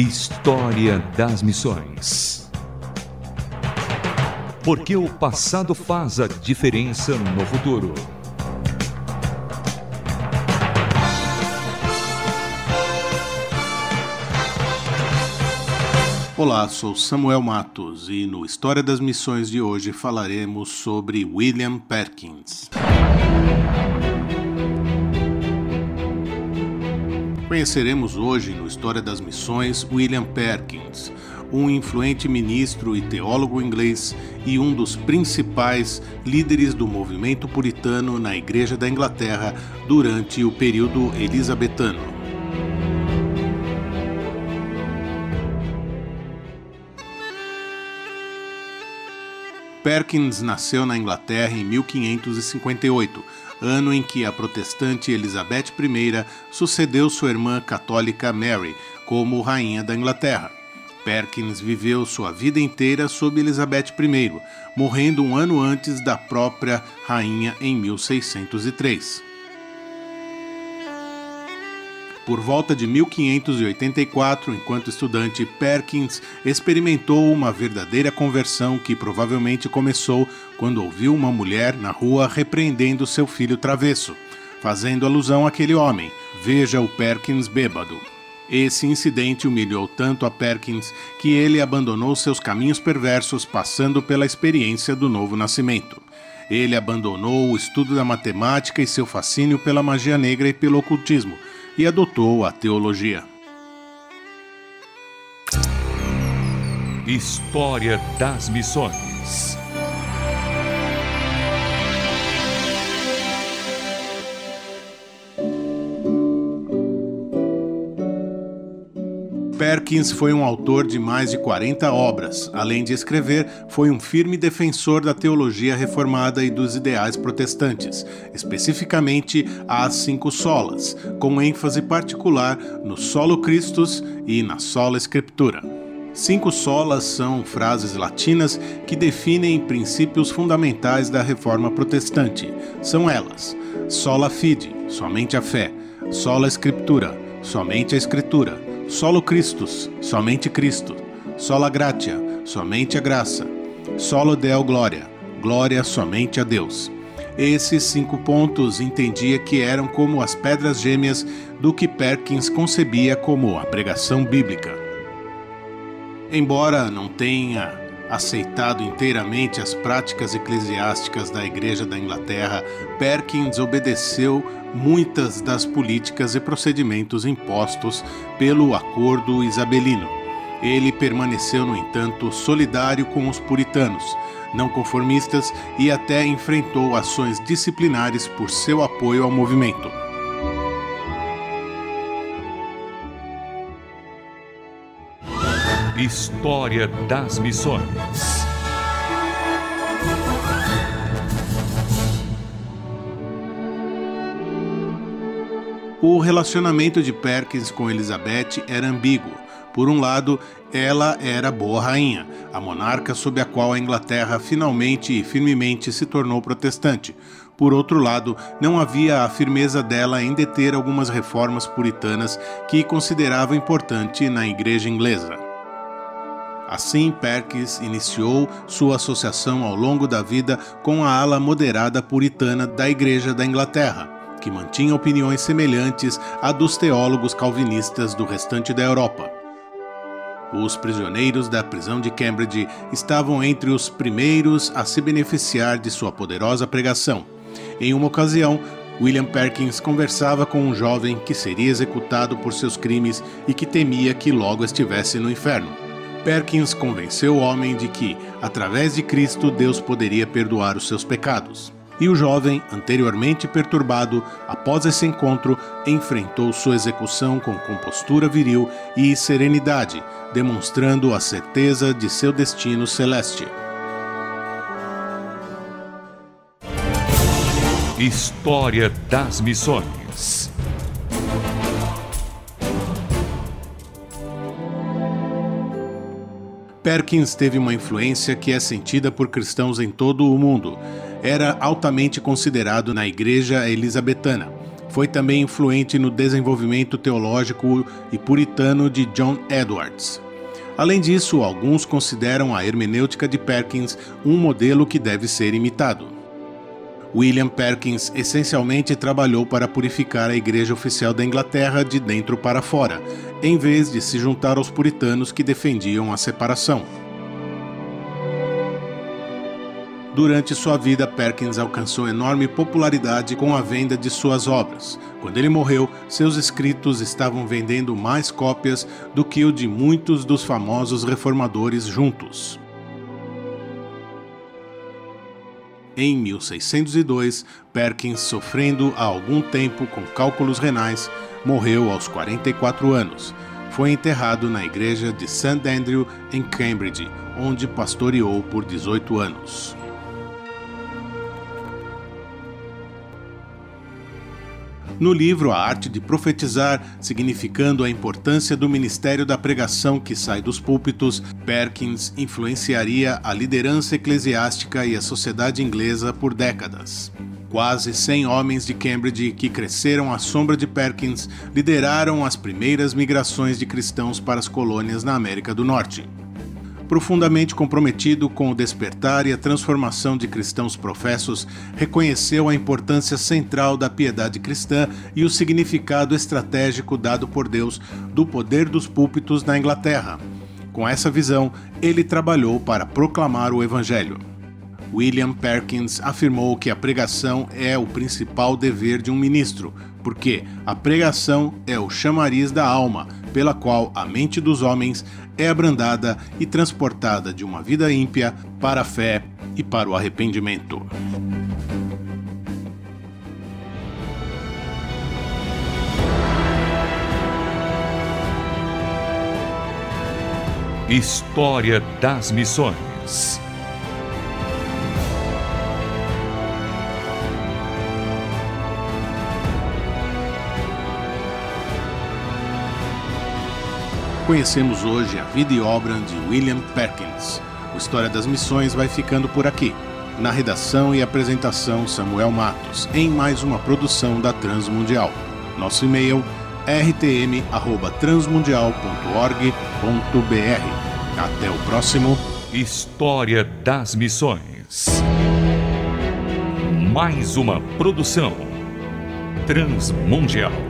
História das Missões. Porque o passado faz a diferença no futuro. Olá, sou Samuel Matos e no História das Missões de hoje falaremos sobre William Perkins. Conheceremos hoje no História das Missões William Perkins, um influente ministro e teólogo inglês e um dos principais líderes do movimento puritano na Igreja da Inglaterra durante o período elisabetano. Perkins nasceu na Inglaterra em 1558, ano em que a protestante Elizabeth I sucedeu sua irmã católica Mary como rainha da Inglaterra. Perkins viveu sua vida inteira sob Elizabeth I, morrendo um ano antes da própria rainha em 1603. Por volta de 1584, enquanto estudante, Perkins experimentou uma verdadeira conversão que provavelmente começou quando ouviu uma mulher na rua repreendendo seu filho travesso, fazendo alusão àquele homem. Veja o Perkins bêbado. Esse incidente humilhou tanto a Perkins que ele abandonou seus caminhos perversos, passando pela experiência do novo nascimento. Ele abandonou o estudo da matemática e seu fascínio pela magia negra e pelo ocultismo e adotou a teologia. História das Missões Perkins foi um autor de mais de 40 obras. Além de escrever, foi um firme defensor da teologia reformada e dos ideais protestantes, especificamente as cinco solas, com ênfase particular no solo Christus e na sola Escritura. Cinco solas são frases latinas que definem princípios fundamentais da reforma protestante. São elas: sola fide, somente a fé, sola Escritura, somente a Escritura Solo Christus, somente Cristo. Sola gratia, somente a graça. Solo Deo glória, glória somente a Deus. Esses cinco pontos entendia que eram como as pedras gêmeas do que Perkins concebia como a pregação bíblica. Embora não tenha aceitado inteiramente as práticas eclesiásticas da Igreja da Inglaterra, Perkins obedeceu muitas das políticas e procedimentos impostos pelo Acordo Isabelino. Ele permaneceu, no entanto, solidário com os puritanos, não conformistas e até enfrentou ações disciplinares por seu apoio ao movimento. História das Missões O relacionamento de Perkins com Elizabeth era ambíguo. Por um lado, ela era boa rainha, a monarca sob a qual a Inglaterra finalmente e firmemente se tornou protestante. Por outro lado, não havia a firmeza dela em deter algumas reformas puritanas que considerava importante na igreja inglesa. Assim, Perkins iniciou sua associação ao longo da vida com a ala moderada puritana da Igreja da Inglaterra que mantinha opiniões semelhantes à dos teólogos calvinistas do restante da Europa. Os prisioneiros da prisão de Cambridge estavam entre os primeiros a se beneficiar de sua poderosa pregação. Em uma ocasião, William Perkins conversava com um jovem que seria executado por seus crimes e que temia que logo estivesse no inferno. Perkins convenceu o homem de que, através de Cristo, Deus poderia perdoar os seus pecados e o jovem, anteriormente perturbado, após esse encontro, enfrentou sua execução com compostura viril e serenidade, demonstrando a certeza de seu destino celeste. História das Missões Perkins teve uma influência que é sentida por cristãos em todo o mundo era altamente considerado na Igreja Elisabetana. Foi também influente no desenvolvimento teológico e puritano de John Edwards. Além disso, alguns consideram a hermenêutica de Perkins um modelo que deve ser imitado. William Perkins essencialmente trabalhou para purificar a Igreja Oficial da Inglaterra de dentro para fora, em vez de se juntar aos puritanos que defendiam a separação. Durante sua vida, Perkins alcançou enorme popularidade com a venda de suas obras. Quando ele morreu, seus escritos estavam vendendo mais cópias do que o de muitos dos famosos reformadores juntos. Em 1602, Perkins, sofrendo há algum tempo com cálculos renais, morreu aos 44 anos. Foi enterrado na igreja de St. Andrew, em Cambridge, onde pastoreou por 18 anos. No livro A Arte de Profetizar, significando a importância do ministério da pregação que sai dos púlpitos, Perkins influenciaria a liderança eclesiástica e a sociedade inglesa por décadas. Quase 100 homens de Cambridge que cresceram à sombra de Perkins lideraram as primeiras migrações de cristãos para as colônias na América do Norte profundamente comprometido com o despertar e a transformação de cristãos professos, reconheceu a importância central da piedade cristã e o significado estratégico dado por Deus do poder dos púlpitos na Inglaterra. Com essa visão, ele trabalhou para proclamar o Evangelho. William Perkins afirmou que a pregação é o principal dever de um ministro, porque a pregação é o chamariz da alma, pela qual a mente dos homens é abrandada e transportada de uma vida ímpia para a fé e para o arrependimento. História das Missões Conhecemos hoje a vida e obra de William Perkins. O História das Missões vai ficando por aqui. Na redação e apresentação, Samuel Matos, em mais uma produção da Transmundial. Nosso e-mail rtm@transmundial.org.br. Até o próximo História das Missões. Mais uma produção Transmundial.